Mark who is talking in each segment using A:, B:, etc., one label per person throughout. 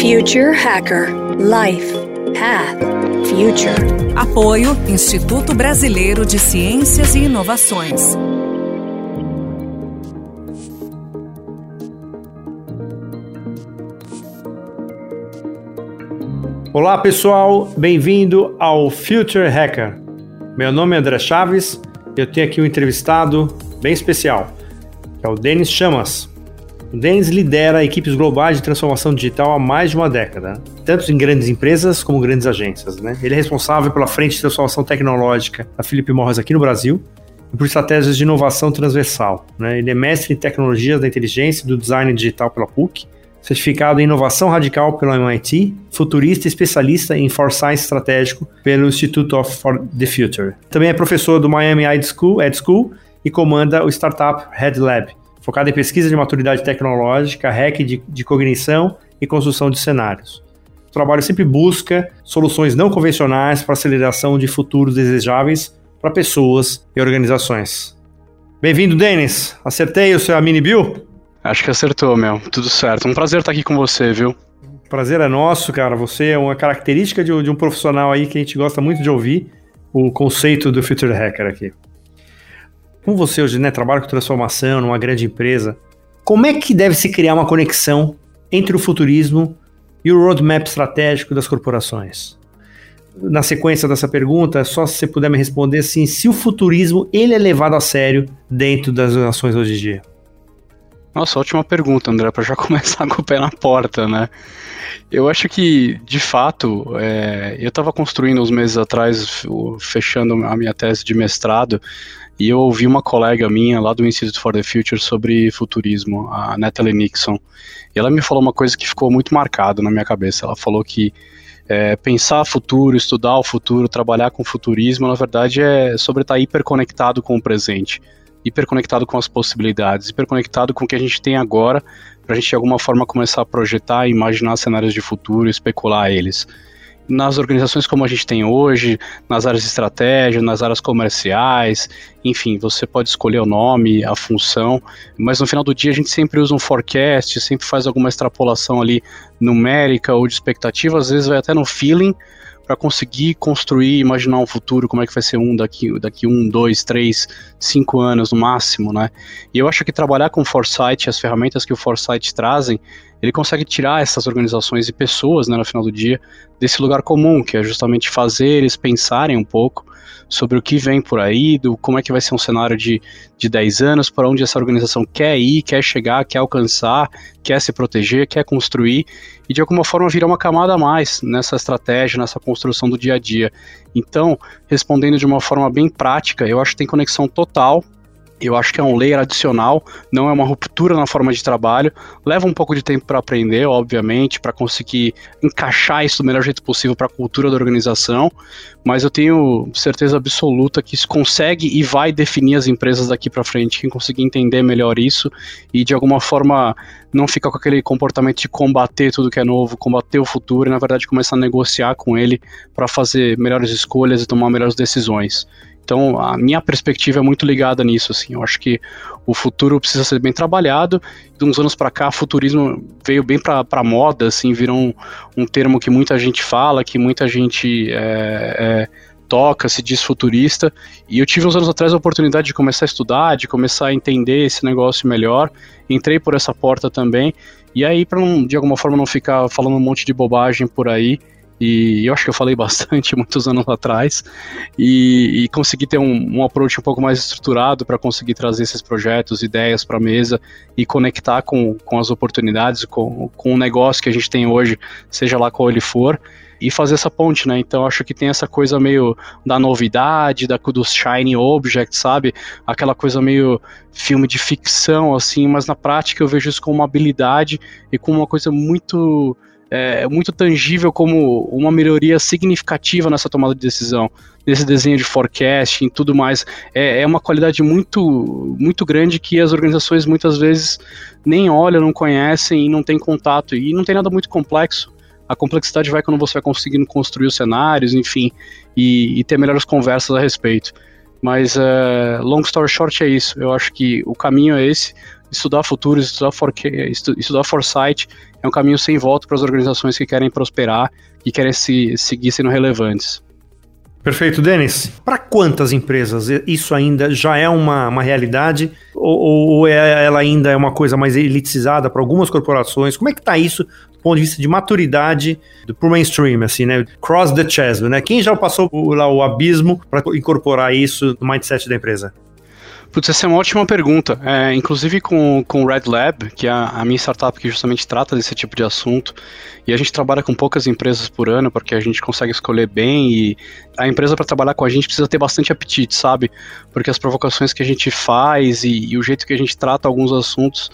A: Future Hacker Life Path Future.
B: Apoio Instituto Brasileiro de Ciências e Inovações.
C: Olá pessoal, bem-vindo ao Future Hacker. Meu nome é André Chaves e eu tenho aqui um entrevistado bem especial, que é o Denis Chamas. O Denis lidera equipes globais de transformação digital há mais de uma década, tanto em grandes empresas como grandes agências. Né? Ele é responsável pela frente de transformação tecnológica da Philip Morris aqui no Brasil e por estratégias de inovação transversal. Né? Ele é mestre em tecnologias da inteligência e do design digital pela PUC certificado em inovação radical pelo MIT, futurista e especialista em foresight estratégico pelo Institute of for the Future. Também é professor do Miami Ed School, Ed School e comanda o Startup Head Lab, focado em pesquisa de maturidade tecnológica, hack de, de cognição e construção de cenários. O trabalho sempre busca soluções não convencionais para aceleração de futuros desejáveis para pessoas e organizações. Bem-vindo, Denis. Acertei o seu mini bill?
D: Acho que acertou, meu. Tudo certo. Um prazer estar aqui com você, viu?
C: Prazer é nosso, cara. Você é uma característica de, de um profissional aí que a gente gosta muito de ouvir o conceito do Future Hacker aqui. Como você hoje né, trabalha com transformação numa grande empresa, como é que deve se criar uma conexão entre o futurismo e o roadmap estratégico das corporações? Na sequência dessa pergunta, só se você puder me responder assim, se o futurismo ele é levado a sério dentro das ações hoje em dia.
D: Nossa, ótima pergunta, André, para já começar com o pé na porta, né? Eu acho que, de fato, é, eu estava construindo uns meses atrás, fechando a minha tese de mestrado, e eu ouvi uma colega minha lá do Institute for the Future sobre futurismo, a Natalie Nixon. E ela me falou uma coisa que ficou muito marcado na minha cabeça. Ela falou que é, pensar futuro, estudar o futuro, trabalhar com futurismo, na verdade, é sobre estar hiperconectado com o presente hiperconectado com as possibilidades, hiperconectado com o que a gente tem agora, para a gente de alguma forma começar a projetar e imaginar cenários de futuro especular eles. Nas organizações como a gente tem hoje, nas áreas de estratégia, nas áreas comerciais, enfim, você pode escolher o nome, a função, mas no final do dia a gente sempre usa um forecast, sempre faz alguma extrapolação ali numérica ou de expectativa, às vezes vai até no feeling, para conseguir construir, imaginar um futuro, como é que vai ser um daqui, daqui um, dois, três, cinco anos no máximo, né? E eu acho que trabalhar com Foresight, as ferramentas que o Foresight trazem, ele consegue tirar essas organizações e pessoas, né, no final do dia, desse lugar comum, que é justamente fazer eles pensarem um pouco sobre o que vem por aí, do como é que vai ser um cenário de, de 10 anos, para onde essa organização quer ir, quer chegar, quer alcançar, quer se proteger, quer construir, e de alguma forma virar uma camada a mais nessa estratégia, nessa construção do dia a dia. Então, respondendo de uma forma bem prática, eu acho que tem conexão total eu acho que é um layer adicional, não é uma ruptura na forma de trabalho. Leva um pouco de tempo para aprender, obviamente, para conseguir encaixar isso do melhor jeito possível para a cultura da organização, mas eu tenho certeza absoluta que isso consegue e vai definir as empresas daqui para frente. Quem conseguir entender melhor isso e de alguma forma não ficar com aquele comportamento de combater tudo que é novo, combater o futuro e na verdade começar a negociar com ele para fazer melhores escolhas e tomar melhores decisões. Então, a minha perspectiva é muito ligada nisso, assim. Eu acho que o futuro precisa ser bem trabalhado. De uns anos para cá, futurismo veio bem para moda, assim, virou um, um, termo que muita gente fala, que muita gente é, é, toca, se diz futurista. E eu tive uns anos atrás a oportunidade de começar a estudar, de começar a entender esse negócio melhor. Entrei por essa porta também. E aí, para de alguma forma não ficar falando um monte de bobagem por aí, e eu acho que eu falei bastante muitos anos atrás, e, e consegui ter um, um approach um pouco mais estruturado para conseguir trazer esses projetos, ideias para a mesa e conectar com, com as oportunidades, com, com o negócio que a gente tem hoje, seja lá qual ele for, e fazer essa ponte, né? Então acho que tem essa coisa meio da novidade, da do shiny object, sabe? Aquela coisa meio filme de ficção assim, mas na prática eu vejo isso como uma habilidade e como uma coisa muito é, muito tangível como uma melhoria significativa nessa tomada de decisão, nesse desenho de forecast e tudo mais. É, é uma qualidade muito, muito grande que as organizações muitas vezes nem olham, não conhecem e não têm contato. E não tem nada muito complexo. A complexidade vai quando você vai conseguindo construir os cenários, enfim, e, e ter melhores conversas a respeito. Mas, uh, long story short, é isso. Eu acho que o caminho é esse estudar futuro, estudar, for, estudar foresight é um caminho sem volta para as organizações que querem prosperar e querem se, seguir sendo relevantes.
C: Perfeito, Denis. Para quantas empresas isso ainda já é uma, uma realidade ou, ou é, ela ainda é uma coisa mais elitizada para algumas corporações? Como é que está isso do ponto de vista de maturidade para o mainstream, assim, né? Cross the chasm, né? Quem já passou lá o abismo para incorporar isso no mindset da empresa?
D: Putz, essa é uma ótima pergunta. É, inclusive com, com o Red Lab, que é a, minha startup que justamente trata desse tipo de assunto, e a gente trabalha com poucas empresas por ano, porque a gente consegue escolher bem, e a empresa para trabalhar com a gente precisa ter bastante apetite, sabe? Porque as provocações que a gente faz e, e o jeito que a gente trata alguns assuntos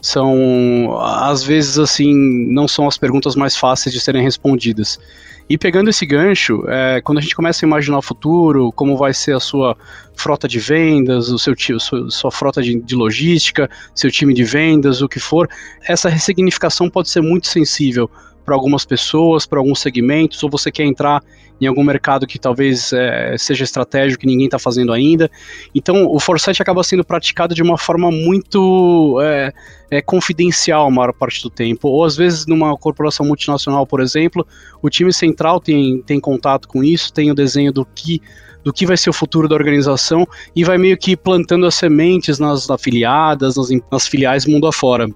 D: são, às vezes, assim, não são as perguntas mais fáceis de serem respondidas. E pegando esse gancho, é, quando a gente começa a imaginar o futuro, como vai ser a sua frota de vendas, o seu sua, sua frota de, de, logística, seu time de vendas, o que for, essa ressignificação pode ser muito sensível para algumas pessoas, para alguns segmentos, ou você quer entrar em algum mercado que talvez é, seja estratégico que ninguém está fazendo ainda. Então, o foresight acaba sendo praticado de uma forma muito é, é, confidencial a maior parte do tempo. Ou às vezes, numa corporação multinacional, por exemplo, o time central tem, tem contato com isso, tem o desenho do que do que vai ser o futuro da organização e vai meio que plantando as sementes nas afiliadas, nas, nas filiais mundo afora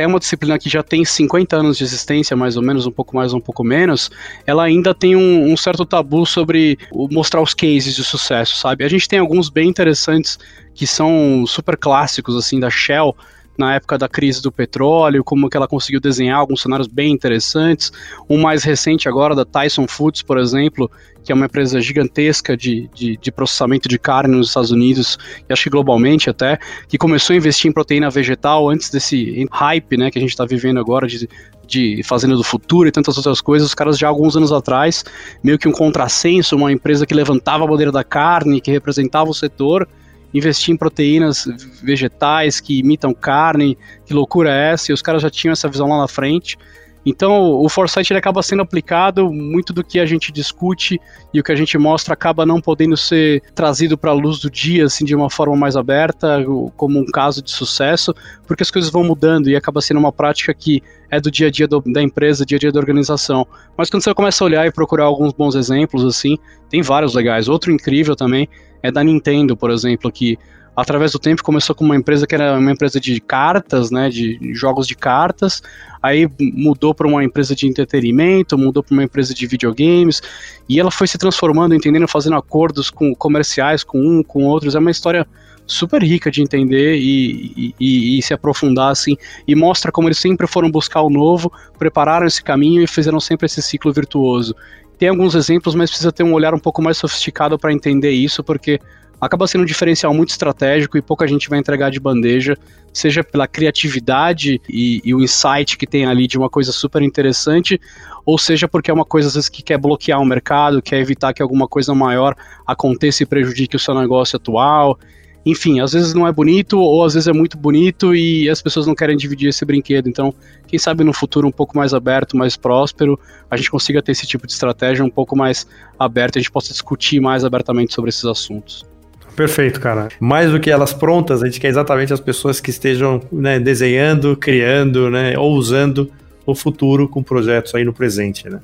D: é uma disciplina que já tem 50 anos de existência, mais ou menos, um pouco mais, um pouco menos, ela ainda tem um, um, certo tabu sobre mostrar os cases de sucesso, sabe? A gente tem alguns bem interessantes que são super clássicos, assim, da Shell, na época da crise do petróleo, como que ela conseguiu desenhar alguns cenários bem interessantes. Um mais recente agora, da Tyson Foods, por exemplo, que é uma empresa gigantesca de, de, de, processamento de carne nos Estados Unidos, e acho que globalmente até, que começou a investir em proteína vegetal antes desse hype né, que a gente está vivendo agora de, de fazenda do futuro e tantas outras coisas, os caras já alguns anos atrás, meio que um contrassenso, uma empresa que levantava a bandeira da carne, que representava o setor, investir em proteínas vegetais que imitam carne, que loucura é essa? E os caras já tinham essa visão lá na frente. Então, o foresight ele acaba sendo aplicado, muito do que a gente discute e o que a gente mostra acaba não podendo ser trazido para a luz do dia, assim, de uma forma mais aberta, como um caso de sucesso, porque as coisas vão mudando e acaba sendo uma prática que é do dia a dia do, da empresa, dia a dia da organização. Mas quando você começa a olhar e procurar alguns bons exemplos, assim, tem vários legais. Outro incrível também é da Nintendo, por exemplo, que através do tempo começou com uma empresa que era uma empresa de cartas, né, de jogos de cartas, aí mudou para uma empresa de entretenimento, mudou para uma empresa de videogames, e ela foi se transformando, entendendo, fazendo acordos com comerciais com um, com outros, é uma história super rica de entender e, e, e, se aprofundar assim, e mostra como eles sempre foram buscar o novo, prepararam esse caminho e fizeram sempre esse ciclo virtuoso. Tem alguns exemplos, mas precisa ter um olhar um pouco mais sofisticado para entender isso, porque acaba sendo um diferencial muito estratégico e pouca gente vai entregar de bandeja, seja pela criatividade e, e, o insight que tem ali de uma coisa super interessante, ou seja porque é uma coisa às vezes que quer bloquear o mercado, quer evitar que alguma coisa maior aconteça e prejudique o seu negócio atual enfim, às vezes não é bonito, ou às vezes é muito bonito e as pessoas não querem dividir esse brinquedo. Então, quem sabe no futuro um pouco mais aberto, mais próspero, a gente consiga ter esse tipo de estratégia um pouco mais aberta, a gente possa discutir mais abertamente sobre esses assuntos.
C: Perfeito, cara. Mais do que elas prontas, a gente quer exatamente as pessoas que estejam né, desenhando, criando, né, ou usando o futuro com projetos aí no presente, né?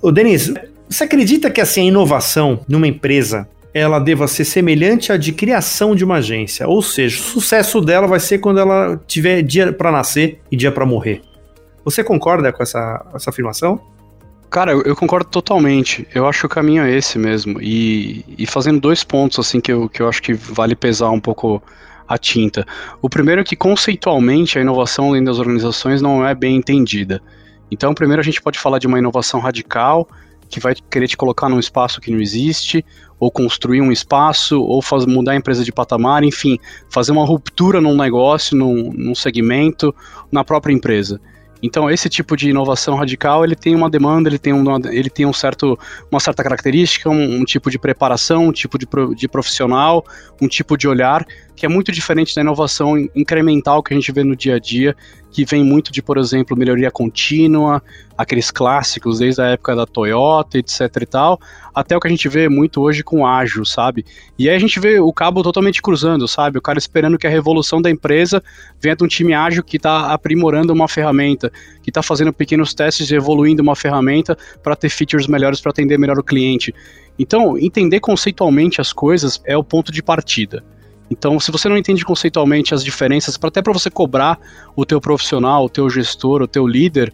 C: Ô, Denis, você acredita que assim, a inovação numa empresa ela deva ser semelhante à de criação de uma agência. Ou seja, o sucesso dela vai ser quando ela tiver dia para nascer e dia para morrer. Você concorda com essa, essa afirmação?
D: Cara, eu, eu, concordo totalmente. Eu acho que o caminho é esse mesmo. E, e fazendo dois pontos assim que eu, que eu acho que vale pesar um pouco a tinta. O primeiro é que conceitualmente a inovação dentro das organizações não é bem entendida. Então, primeiro a gente pode falar de uma inovação radical que vai querer te colocar num espaço que não existe, ou construir um espaço, ou faz, mudar a empresa de patamar, enfim, fazer uma ruptura num negócio, num, num segmento, na própria empresa. Então esse tipo de inovação radical ele tem uma demanda, ele tem, uma, ele tem um certo, uma certa característica, um, um tipo de preparação, um tipo de, pro, de profissional, um tipo de olhar que é muito diferente da inovação incremental que a gente vê no dia a dia, que vem muito de, por exemplo, melhoria contínua, aqueles clássicos desde a época da Toyota, etc e tal, até o que a gente vê muito hoje com ágil, sabe? E aí a gente vê o cabo totalmente cruzando, sabe? O cara esperando que a revolução da empresa venha de um time ágil que está aprimorando uma ferramenta, que está fazendo pequenos testes e evoluindo uma ferramenta para ter features melhores para atender melhor o cliente. Então, entender conceitualmente as coisas é o ponto de partida. Então, se você não entende conceitualmente as diferenças, até para você cobrar o teu profissional, o teu gestor, o teu líder,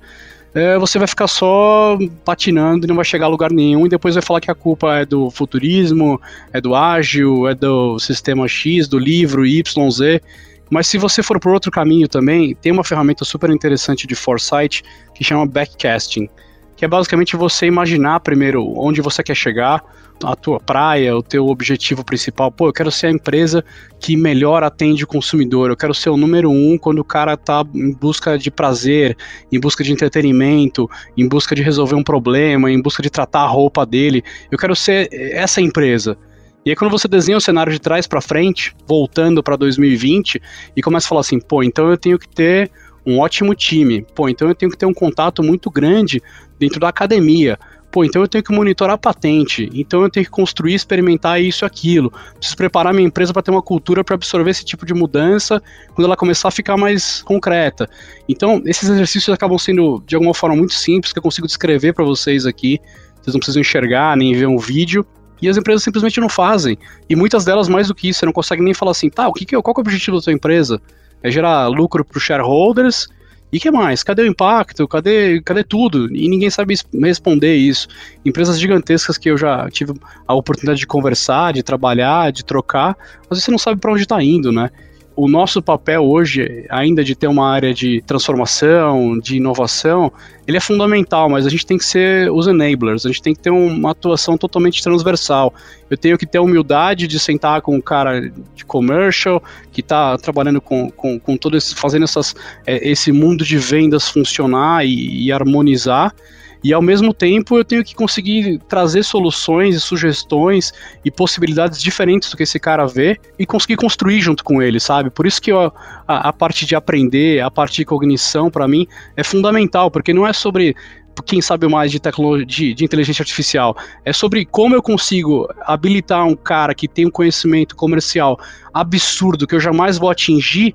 D: é, você vai ficar só patinando e não vai chegar a lugar nenhum e depois vai falar que a culpa é do futurismo, é do ágil, é do sistema X, do livro YZ. Mas se você for por outro caminho também, tem uma ferramenta super interessante de foresight que chama backcasting que é basicamente você imaginar primeiro onde você quer chegar, a tua praia, o teu objetivo principal. Pô, eu quero ser a empresa que melhor atende o consumidor. Eu quero ser o número um quando o cara está em busca de prazer, em busca de entretenimento, em busca de resolver um problema, em busca de tratar a roupa dele. Eu quero ser essa empresa. E aí quando você desenha o cenário de trás para frente, voltando para 2020 e começa a falar assim, pô, então eu tenho que ter um ótimo time. Pô, então eu tenho que ter um contato muito grande dentro da academia. Pô, então eu tenho que monitorar a patente, então eu tenho que construir, experimentar isso e aquilo. Preciso preparar minha empresa para ter uma cultura para absorver esse tipo de mudança quando ela começar a ficar mais concreta. Então, esses exercícios acabam sendo de alguma forma muito simples que eu consigo descrever para vocês aqui. Vocês não precisam enxergar nem ver um vídeo. E as empresas simplesmente não fazem. E muitas delas, mais do que isso, você não consegue nem falar assim, tá, o que, é, qual que é o objetivo da sua empresa? É gerar lucro para os shareholders e que mais? Cadê o impacto? Cadê, cadê tudo? E ninguém sabe responder isso. Empresas gigantescas que eu já tive a oportunidade de conversar, de trabalhar, de trocar, vezes você não sabe para onde está indo, né? O nosso papel hoje, ainda de ter uma área de transformação, de inovação, ele é fundamental, mas a gente tem que ser os enablers, a gente tem que ter uma atuação totalmente transversal. Eu tenho que ter a humildade de sentar com um cara de commercial, que está trabalhando com, com, com todo esse, fazendo essas, é, esse mundo de vendas funcionar e, e harmonizar, e ao mesmo tempo eu tenho que conseguir trazer soluções e sugestões e possibilidades diferentes do que esse cara vê e conseguir construir junto com ele, sabe? Por isso que eu, a, a parte de aprender, a parte de cognição, para mim, é fundamental, porque não é sobre quem sabe mais de tecnologia, de, de, inteligência artificial. É sobre como eu consigo habilitar um cara que tem um conhecimento comercial absurdo que eu jamais vou atingir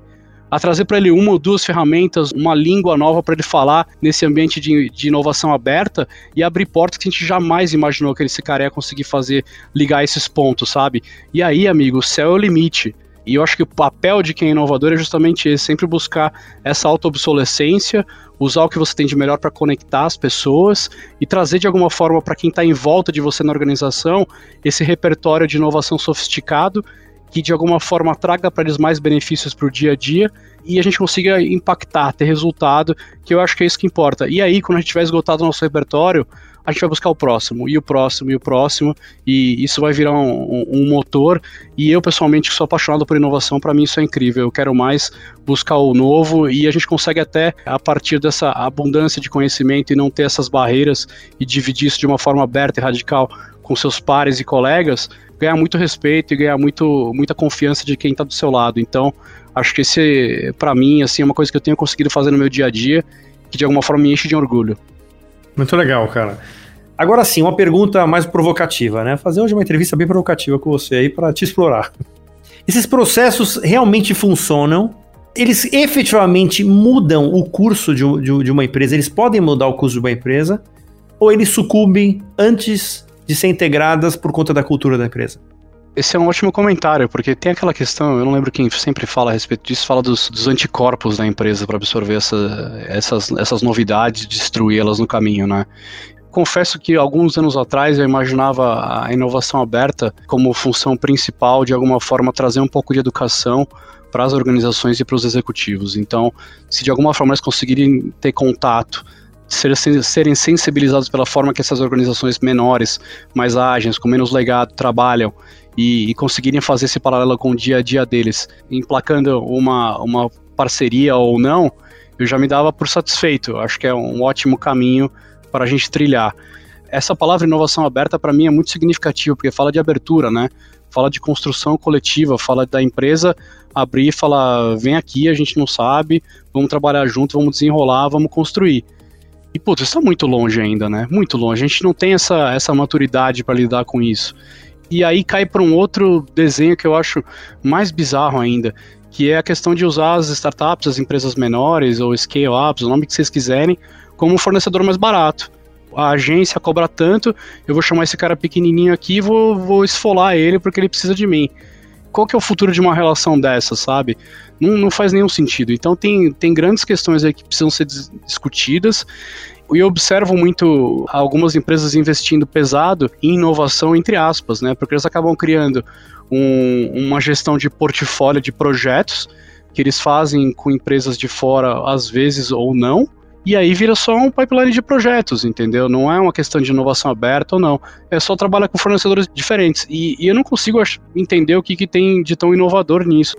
D: a trazer para ele uma ou duas ferramentas, uma língua nova para ele falar nesse ambiente de, de, inovação aberta e abrir portas que a gente jamais imaginou que esse cara ia conseguir fazer, ligar esses pontos, sabe? E aí, amigo, o céu é o limite. E eu acho que o papel de quem é inovador é justamente esse, sempre buscar essa auto-obsolescência, usar o que você tem de melhor para conectar as pessoas e trazer de alguma forma para quem está em volta de você na organização esse repertório de inovação sofisticado que de alguma forma traga para eles mais benefícios para o dia a dia e a gente consiga impactar, ter resultado, que eu acho que é isso que importa. E aí, quando a gente tiver esgotado o nosso repertório, a gente vai buscar o próximo, e o próximo, e o próximo, e isso vai virar um, um, motor. E eu, pessoalmente, sou apaixonado por inovação, para mim isso é incrível. Eu quero mais buscar o novo, e a gente consegue até, a partir dessa abundância de conhecimento e não ter essas barreiras e dividir isso de uma forma aberta e radical com seus pares e colegas, ganhar muito respeito e ganhar muito, muita confiança de quem está do seu lado. Então, acho que esse, para mim, assim, é uma coisa que eu tenho conseguido fazer no meu dia a dia, que de alguma forma me enche de orgulho.
C: Muito legal, cara. Agora sim, uma pergunta mais provocativa, né? Fazer hoje uma entrevista bem provocativa com você aí para te explorar. Esses processos realmente funcionam? Eles efetivamente mudam o curso de, de, de uma empresa? Eles podem mudar o curso de uma empresa? Ou eles sucumbem antes de ser integradas por conta da cultura da empresa?
D: Esse é um ótimo comentário, porque tem aquela questão, eu não lembro quem sempre fala a respeito disso, fala dos, dos anticorpos da empresa para absorver essa, essas, essas novidades, destruí-las no caminho, né? Confesso que alguns anos atrás eu imaginava a inovação aberta como função principal, de alguma forma, trazer um pouco de educação para as organizações e para os executivos. Então, se de alguma forma eles conseguirem ter contato serem sensibilizados pela forma que essas organizações menores, mais ágeis, com menos legado, trabalham e, e conseguirem fazer esse paralelo com o dia a dia deles, emplacando uma, uma parceria ou não, eu já me dava por satisfeito. Acho que é um ótimo caminho para a gente trilhar. Essa palavra inovação aberta para mim é muito significativa, porque fala de abertura, né? fala de construção coletiva, fala da empresa abrir e falar: vem aqui, a gente não sabe, vamos trabalhar junto, vamos desenrolar, vamos construir. E, putz, está muito longe ainda, né? Muito longe. A gente não tem essa, essa maturidade para lidar com isso. E aí cai para um outro desenho que eu acho mais bizarro ainda, que é a questão de usar as startups, as empresas menores ou scale-ups, o nome que vocês quiserem, como fornecedor mais barato. A agência cobra tanto, eu vou chamar esse cara pequenininho aqui e vou, vou esfolar ele porque ele precisa de mim. Qual que é o futuro de uma relação dessa, sabe? Não, não faz nenhum sentido. Então tem, tem grandes questões aí que precisam ser discutidas e eu observo muito algumas empresas investindo pesado em inovação, entre aspas, né? Porque eles acabam criando um, uma gestão de portfólio de projetos que eles fazem com empresas de fora, às vezes ou não, e aí vira só um pipeline de projetos, entendeu? Não é uma questão de inovação aberta ou não. É só trabalhar com fornecedores diferentes. E, e eu não consigo entender o que, que tem de tão inovador nisso.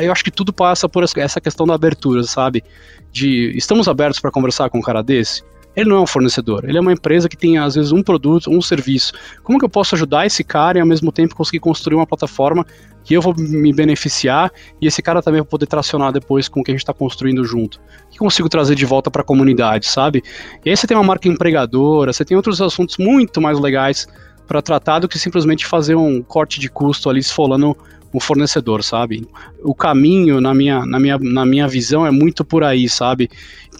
D: Eu acho que tudo passa por essa questão da abertura, sabe? De estamos abertos para conversar com um cara desse? Ele não é um fornecedor, ele é uma empresa que tem às vezes um produto, um serviço. Como que eu posso ajudar esse cara e ao mesmo tempo conseguir construir uma plataforma que eu vou me beneficiar e esse cara também vai poder tracionar depois com o que a gente está construindo junto? que consigo trazer de volta para a comunidade, sabe? E aí você tem uma marca empregadora, você tem outros assuntos muito mais legais para tratar do que simplesmente fazer um corte de custo ali esfolando um fornecedor, sabe? O caminho, na minha, na, minha, na minha visão, é muito por aí, sabe?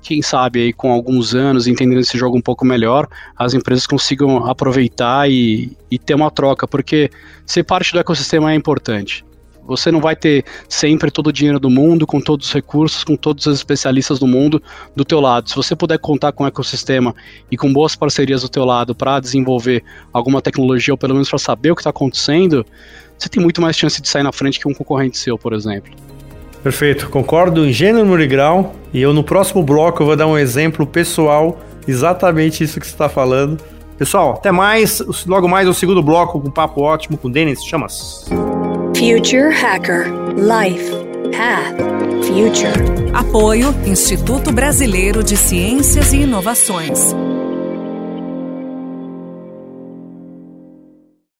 D: Quem sabe aí com alguns anos, entendendo esse jogo um pouco melhor, as empresas consigam aproveitar e, e ter uma troca, porque ser parte do ecossistema é importante. Você não vai ter sempre todo o dinheiro do mundo, com todos os recursos, com todos os especialistas do mundo do teu lado. Se você puder contar com o ecossistema e com boas parcerias do teu lado para desenvolver alguma tecnologia ou pelo menos para saber o que está acontecendo, você tem muito mais chance de sair na frente que um concorrente seu, por exemplo.
C: Perfeito, concordo em gênero e grau. E eu no próximo bloco eu vou dar um exemplo pessoal, exatamente isso que você está falando. Pessoal, até mais. Logo mais o segundo bloco com um papo ótimo com o Denis Chamas.
A: Future Hacker Life Path Future.
B: Apoio Instituto Brasileiro de Ciências e Inovações.